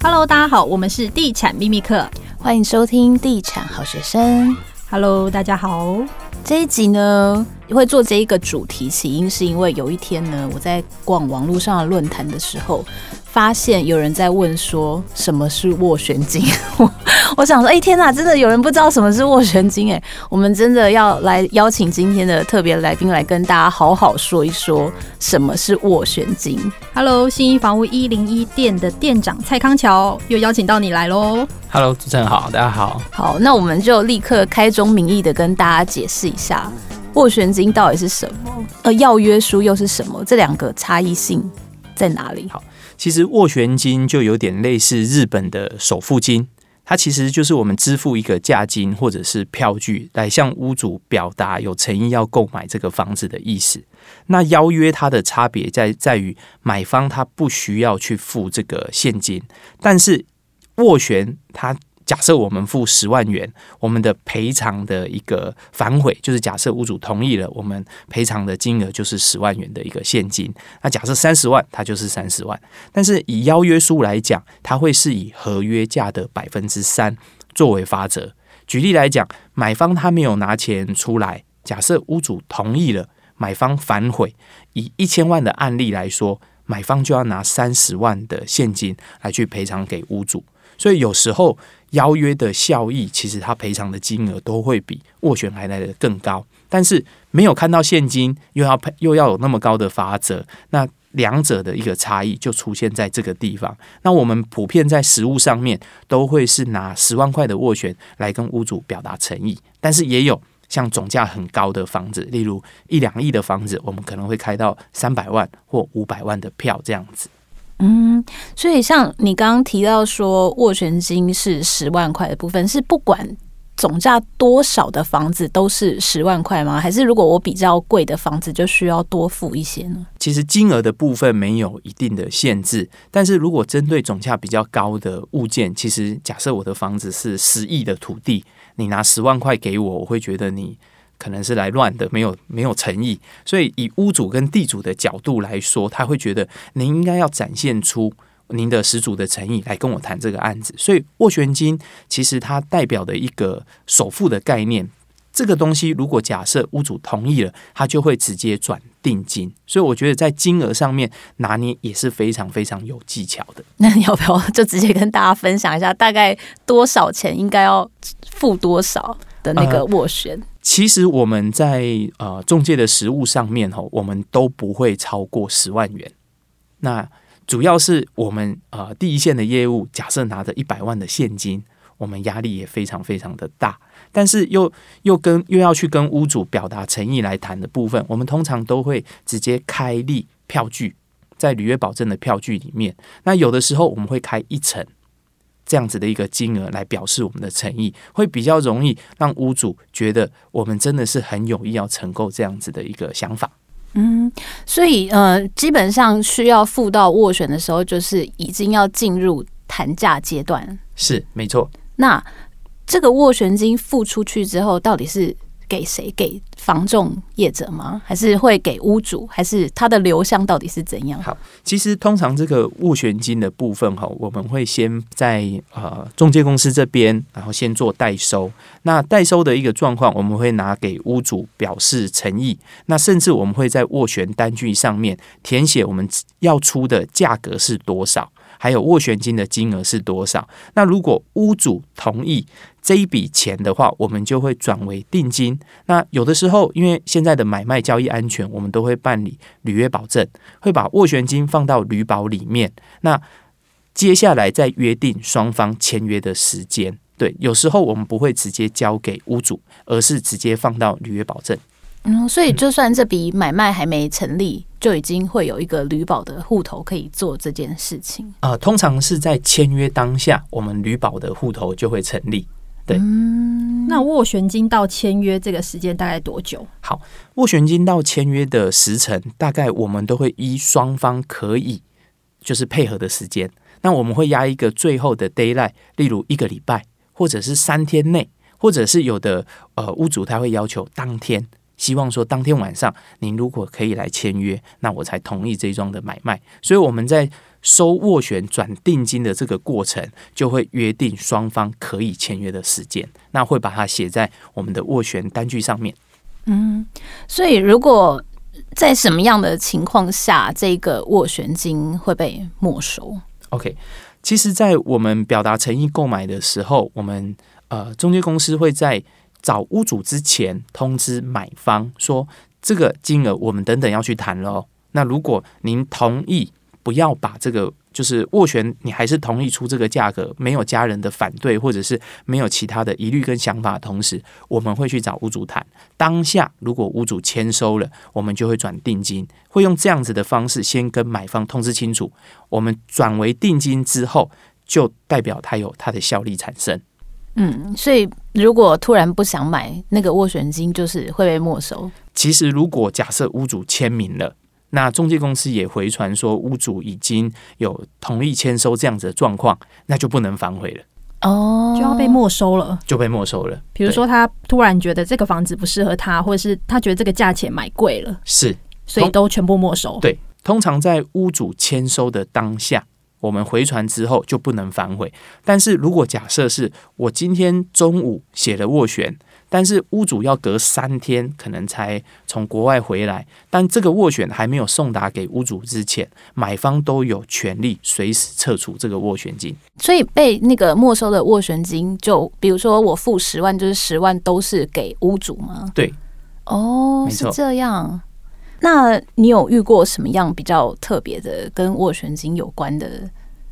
Hello，大家好，我们是地产秘密课，欢迎收听地产好学生。Hello，大家好。这一集呢，会做这一个主题，起因是因为有一天呢，我在逛网络上的论坛的时候，发现有人在问说什么是斡旋金。我 想说，哎、欸、天哪，真的有人不知道什么是斡旋金哎！我们真的要来邀请今天的特别来宾来跟大家好好说一说什么是斡旋金。Hello，新一房屋一零一店的店长蔡康桥又邀请到你来喽。Hello，主持人好，大家好。好，那我们就立刻开宗明义的跟大家解释一下斡旋金到底是什么，呃，要约书又是什么，这两个差异性在哪里？好，其实斡旋金就有点类似日本的首付金。它其实就是我们支付一个价金或者是票据，来向屋主表达有诚意要购买这个房子的意思。那邀约它的差别在在于，买方他不需要去付这个现金，但是斡旋它。假设我们付十万元，我们的赔偿的一个反悔，就是假设屋主同意了，我们赔偿的金额就是十万元的一个现金。那假设三十万，它就是三十万。但是以邀约书来讲，它会是以合约价的百分之三作为罚则。举例来讲，买方他没有拿钱出来，假设屋主同意了，买方反悔，以一千万的案例来说，买方就要拿三十万的现金来去赔偿给屋主。所以有时候。邀约的效益，其实他赔偿的金额都会比斡旋还来得更高，但是没有看到现金，又要赔，又要有那么高的罚则，那两者的一个差异就出现在这个地方。那我们普遍在实物上面都会是拿十万块的斡旋来跟屋主表达诚意，但是也有像总价很高的房子，例如一两亿的房子，我们可能会开到三百万或五百万的票这样子。嗯，所以像你刚刚提到说，斡旋金是十万块的部分，是不管总价多少的房子都是十万块吗？还是如果我比较贵的房子就需要多付一些呢？其实金额的部分没有一定的限制，但是如果针对总价比较高的物件，其实假设我的房子是十亿的土地，你拿十万块给我，我会觉得你。可能是来乱的，没有没有诚意，所以以屋主跟地主的角度来说，他会觉得您应该要展现出您的始祖的诚意来跟我谈这个案子。所以斡旋金其实它代表的一个首付的概念，这个东西如果假设屋主同意了，他就会直接转定金。所以我觉得在金额上面拿捏也是非常非常有技巧的。那你要不要就直接跟大家分享一下，大概多少钱应该要付多少的那个斡旋？呃其实我们在呃中介的实物上面吼，我们都不会超过十万元。那主要是我们呃第一线的业务，假设拿着一百万的现金，我们压力也非常非常的大。但是又又跟又要去跟屋主表达诚意来谈的部分，我们通常都会直接开立票据，在履约保证的票据里面。那有的时候我们会开一层。这样子的一个金额来表示我们的诚意，会比较容易让屋主觉得我们真的是很有意要承购这样子的一个想法。嗯，所以呃，基本上需要付到斡旋的时候，就是已经要进入谈价阶段。是，没错。那这个斡旋金付出去之后，到底是？给谁？给房仲业者吗？还是会给屋主？还是它的流向到底是怎样？好，其实通常这个斡旋金的部分哈，我们会先在呃中介公司这边，然后先做代收。那代收的一个状况，我们会拿给屋主表示诚意。那甚至我们会在斡旋单据上面填写我们要出的价格是多少。还有斡旋金的金额是多少？那如果屋主同意这一笔钱的话，我们就会转为定金。那有的时候，因为现在的买卖交易安全，我们都会办理履约保证，会把斡旋金放到履保里面。那接下来再约定双方签约的时间。对，有时候我们不会直接交给屋主，而是直接放到履约保证。嗯，所以就算这笔买卖还没成立，就已经会有一个旅保的户头可以做这件事情。呃，通常是在签约当下，我们旅保的户头就会成立。对，嗯，那斡旋金到签约这个时间大概多久？好，斡旋金到签约的时程，大概我们都会依双方可以就是配合的时间，那我们会压一个最后的 d a y l i g h t 例如一个礼拜，或者是三天内，或者是有的呃屋主他会要求当天。希望说当天晚上您如果可以来签约，那我才同意这一桩的买卖。所以我们在收斡旋转定金的这个过程，就会约定双方可以签约的时间，那会把它写在我们的斡旋单据上面。嗯，所以如果在什么样的情况下，这个斡旋金会被没收？OK，其实，在我们表达诚意购买的时候，我们呃中介公司会在找屋主之前通知买方说，这个金额我们等等要去谈喽。那如果您同意，不要把这个。就是斡旋，你还是同意出这个价格，没有家人的反对，或者是没有其他的疑虑跟想法同时，我们会去找屋主谈。当下如果屋主签收了，我们就会转定金，会用这样子的方式先跟买方通知清楚。我们转为定金之后，就代表它有它的效力产生。嗯，所以如果突然不想买，那个斡旋金就是会被没收。其实如果假设屋主签名了。那中介公司也回传说，屋主已经有同意签收这样子的状况，那就不能反悔了哦，就要被没收了，就被没收了。比如说他突然觉得这个房子不适合他，或者是他觉得这个价钱买贵了，是，所以都全部没收。对，通常在屋主签收的当下，我们回传之后就不能反悔。但是如果假设是我今天中午写了斡旋。但是屋主要隔三天可能才从国外回来，但这个斡旋还没有送达给屋主之前，买方都有权利随时撤除这个斡旋金。所以被那个没收的斡旋金，就比如说我付十万，就是十万都是给屋主吗？对，哦，是这样。那你有遇过什么样比较特别的跟斡旋金有关的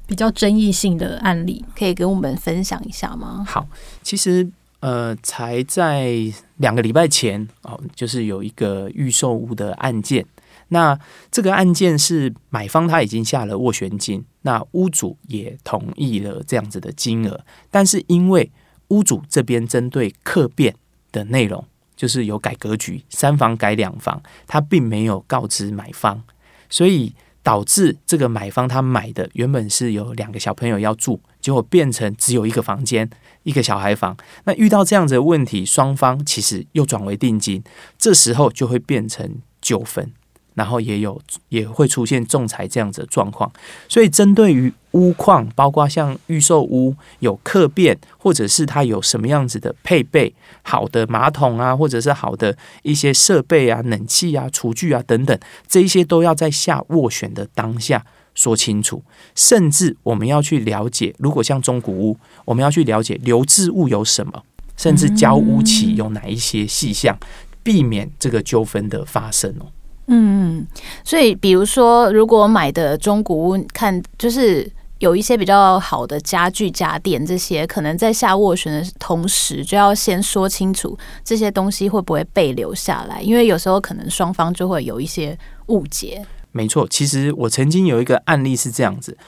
比较争议性的案例，可以跟我们分享一下吗？好，其实。呃，才在两个礼拜前哦，就是有一个预售屋的案件。那这个案件是买方他已经下了斡旋金，那屋主也同意了这样子的金额。但是因为屋主这边针对客变的内容，就是有改格局，三房改两房，他并没有告知买方，所以导致这个买方他买的原本是有两个小朋友要住，结果变成只有一个房间。一个小孩房，那遇到这样子的问题，双方其实又转为定金，这时候就会变成纠纷，然后也有也会出现仲裁这样子的状况。所以，针对于屋况，包括像预售屋有客变，或者是它有什么样子的配备，好的马桶啊，或者是好的一些设备啊、冷气啊、厨具啊等等，这一些都要在下斡旋的当下。说清楚，甚至我们要去了解，如果像中古屋，我们要去了解留置物有什么，甚至交屋期有哪一些细项，避免这个纠纷的发生哦。嗯，所以比如说，如果买的中古屋，看就是有一些比较好的家具家电这些，可能在下斡旋的同时，就要先说清楚这些东西会不会被留下来，因为有时候可能双方就会有一些误解。没错，其实我曾经有一个案例是这样子：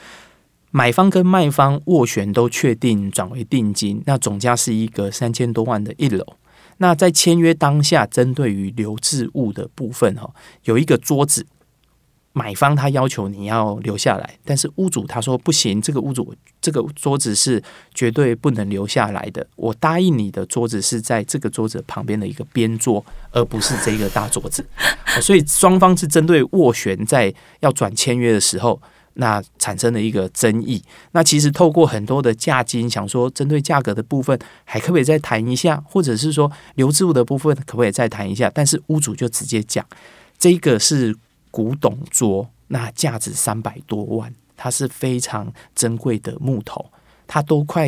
买方跟卖方斡旋都确定转为定金，那总价是一个三千多万的一楼。那在签约当下，针对于留置物的部分，哈，有一个桌子。买方他要求你要留下来，但是屋主他说不行，这个屋主这个桌子是绝对不能留下来的。我答应你的桌子是在这个桌子旁边的一个边桌，而不是这个大桌子。所以双方是针对斡旋在要转签约的时候，那产生了一个争议。那其实透过很多的价金，想说针对价格的部分还可不可以再谈一下，或者是说留置物的部分可不可以再谈一下？但是屋主就直接讲，这个是。古董桌，那价值三百多万，它是非常珍贵的木头，它都快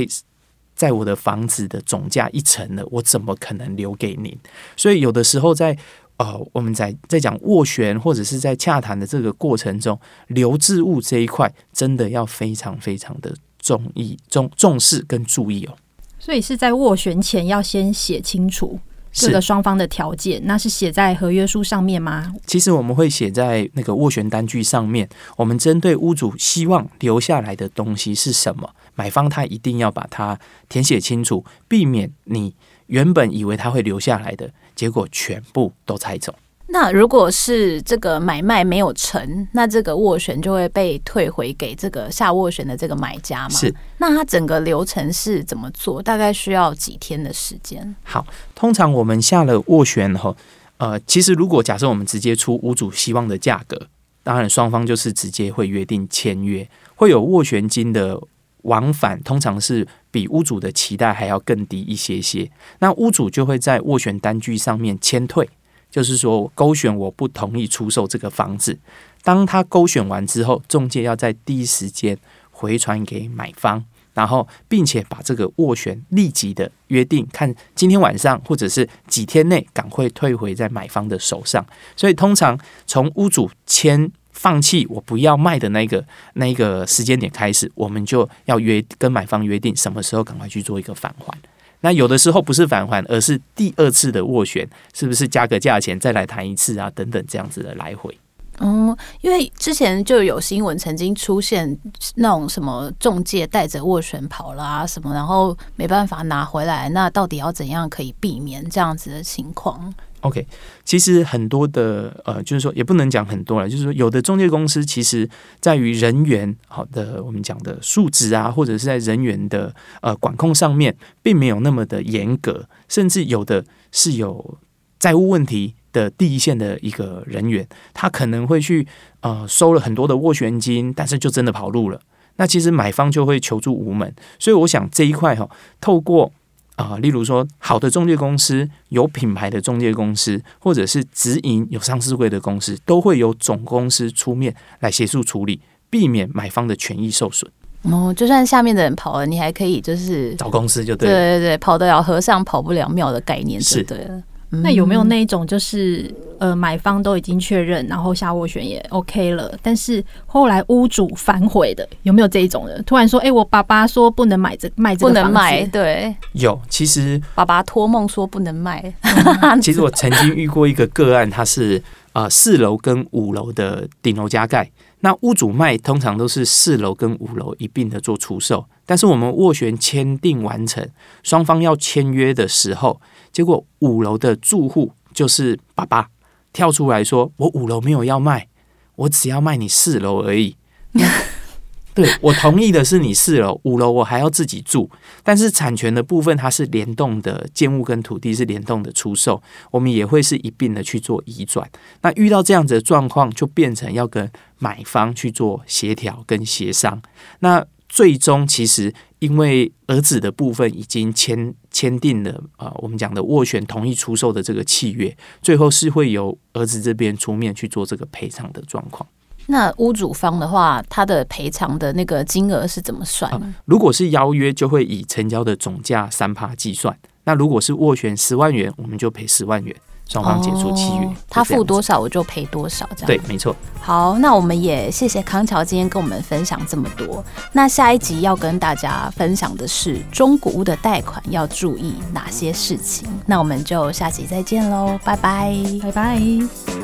在我的房子的总价一成了，我怎么可能留给您？所以有的时候在哦，我们在在讲斡旋或者是在洽谈的这个过程中，留置物这一块真的要非常非常的重意重重视跟注意哦。所以是在斡旋前要先写清楚。这个双方的条件，那是写在合约书上面吗？其实我们会写在那个斡旋单据上面。我们针对屋主希望留下来的东西是什么，买方他一定要把它填写清楚，避免你原本以为他会留下来的，结果全部都拆走。那如果是这个买卖没有成，那这个斡旋就会被退回给这个下斡旋的这个买家吗？是。那它整个流程是怎么做？大概需要几天的时间？好，通常我们下了斡旋后，呃，其实如果假设我们直接出屋主希望的价格，当然双方就是直接会约定签约，会有斡旋金的往返，通常是比屋主的期待还要更低一些些。那屋主就会在斡旋单据上面签退，就是说勾选我不同意出售这个房子。当他勾选完之后，中介要在第一时间回传给买方，然后并且把这个斡旋立即的约定，看今天晚上或者是几天内赶快退回在买方的手上。所以通常从屋主签放弃我不要卖的那个那个时间点开始，我们就要约跟买方约定什么时候赶快去做一个返还。那有的时候不是返还，而是第二次的斡旋，是不是加个价钱再来谈一次啊？等等这样子的来回。嗯，因为之前就有新闻曾经出现那种什么中介带着斡旋跑了啊什么，然后没办法拿回来，那到底要怎样可以避免这样子的情况？OK，其实很多的呃，就是说也不能讲很多了，就是说有的中介公司其实在于人员好的我们讲的素质啊，或者是在人员的呃管控上面，并没有那么的严格，甚至有的是有债务问题。的第一线的一个人员，他可能会去呃收了很多的斡旋金，但是就真的跑路了。那其实买方就会求助无门，所以我想这一块哈，透过啊、呃，例如说好的中介公司、有品牌的中介公司，或者是直营有上市柜的公司，都会有总公司出面来协助处理，避免买方的权益受损。哦，就算下面的人跑了，你还可以就是找公司就对了，对对对，跑得了和尚跑不了庙的概念是对了。那有没有那一种，就是呃，买方都已经确认，然后下斡旋也 OK 了，但是后来屋主反悔的，有没有这一种人？突然说，哎、欸，我爸爸说不能买这卖这个房子，不能卖，对，有。其实爸爸托梦说不能卖。其实我曾经遇过一个个案，他是啊四楼跟五楼的顶楼加盖，那屋主卖通常都是四楼跟五楼一并的做出售，但是我们斡旋签订完成，双方要签约的时候。结果五楼的住户就是爸爸跳出来说：“我五楼没有要卖，我只要卖你四楼而已。” 对，我同意的是你四楼，五楼我还要自己住。但是产权的部分它是联动的，建物跟土地是联动的出售，我们也会是一并的去做移转。那遇到这样子的状况，就变成要跟买方去做协调跟协商。那最终其实。因为儿子的部分已经签签订了啊、呃，我们讲的斡旋同意出售的这个契约，最后是会由儿子这边出面去做这个赔偿的状况。那屋主方的话，他的赔偿的那个金额是怎么算？呃，如果是邀约，就会以成交的总价三趴计算。那如果是斡旋十万元，我们就赔十万元。双方解除契约，哦，他付多少我就赔多少，这样对，没错。好，那我们也谢谢康桥今天跟我们分享这么多。那下一集要跟大家分享的是中古屋的贷款要注意哪些事情？那我们就下集再见喽，拜拜，拜拜。